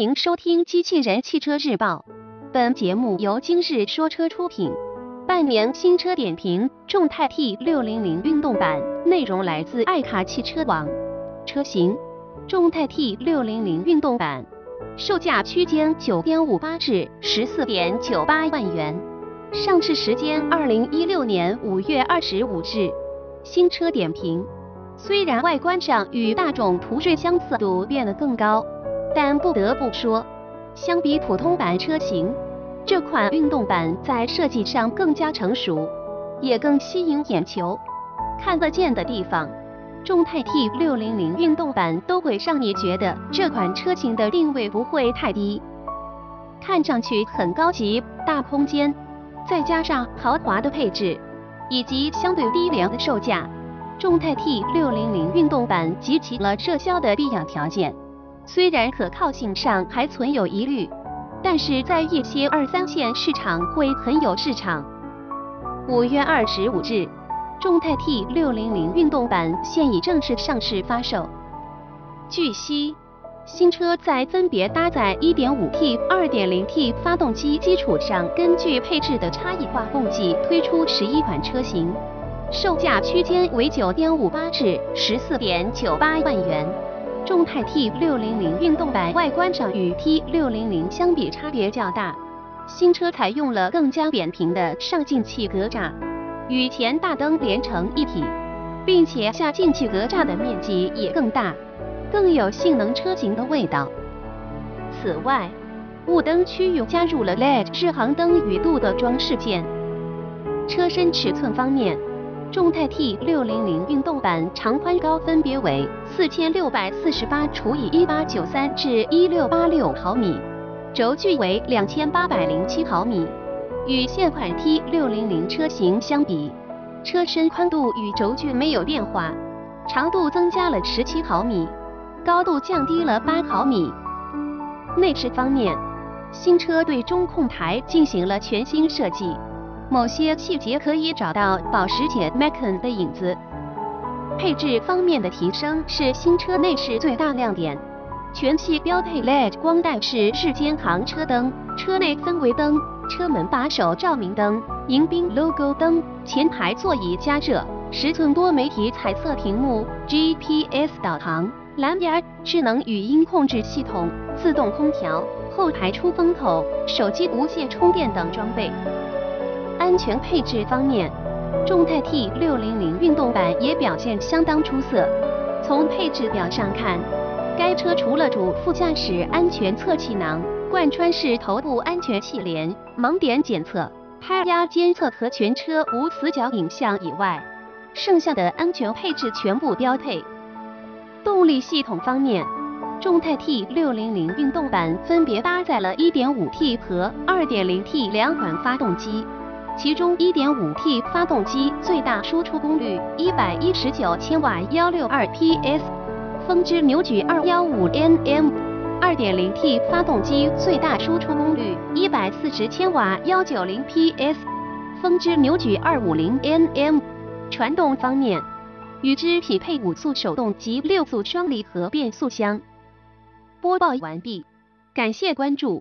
欢迎收听《机器人汽车日报》，本节目由今日说车出品。半年新车点评：众泰 T 六零零运动版，内容来自爱卡汽车网。车型：众泰 T 六零零运动版，售价区间九点五八至十四点九八万元，上市时间二零一六年五月二十五日。新车点评：虽然外观上与大众途锐相似度变得更高。但不得不说，相比普通版车型，这款运动版在设计上更加成熟，也更吸引眼球。看得见的地方，众泰 T 六零零运动版都会让你觉得这款车型的定位不会太低，看上去很高级、大空间，再加上豪华的配置以及相对低廉的售价，众泰 T 六零零运动版集齐了热销的必要条件。虽然可靠性上还存有疑虑，但是在一些二三线市场会很有市场。五月二十五日，众泰 T 六零零运动版现已正式上市发售。据悉，新车在分别搭载 1.5T、2.0T 发动机基础上，根据配置的差异化，共计推出十一款车型，售价区间为九点五八至十四点九八万元。众泰 T 六零零运动版外观上与 T 六零零相比差别较大，新车采用了更加扁平的上进气格栅，与前大灯连成一体，并且下进气格栅的面积也更大，更有性能车型的味道。此外，雾灯区域加入了 LED 日行灯鱼肚的装饰件。车身尺寸方面。众泰 T 六零零运动版长宽高分别为四千六百四十八除以一八九三至一六八六毫米，轴距为两千八百零七毫米。与现款 T 六零零车型相比，车身宽度与轴距没有变化，长度增加了十七毫米，高度降低了八毫米。内饰方面，新车对中控台进行了全新设计。某些细节可以找到保时捷 Macan 的影子。配置方面的提升是新车内饰最大亮点，全系标配 LED 光带式日间行车灯、车内氛围灯、车门把手照明灯、迎宾 logo 灯、前排座椅加热、十寸多媒体彩色屏幕、GPS 导航、蓝牙智能语音控制系统、自动空调、后排出风口、手机无线充电等装备。安全配置方面，众泰 T 六零零运动版也表现相当出色。从配置表上看，该车除了主副驾驶安全侧气囊、贯穿式头部安全气帘、盲点检测、胎压监测和全车无死角影像以外，剩下的安全配置全部标配。动力系统方面，众泰 T 六零零运动版分别搭载了 1.5T 和 2.0T 两款发动机。其中，1.5T 发动机最大输出功率119千瓦，162 PS，峰值扭矩215 Nm；2.0T 发动机最大输出功率140千瓦，190 PS，峰值扭矩250 Nm。传动方面，与之匹配五速手动及六速双离合变速箱。播报完毕，感谢关注。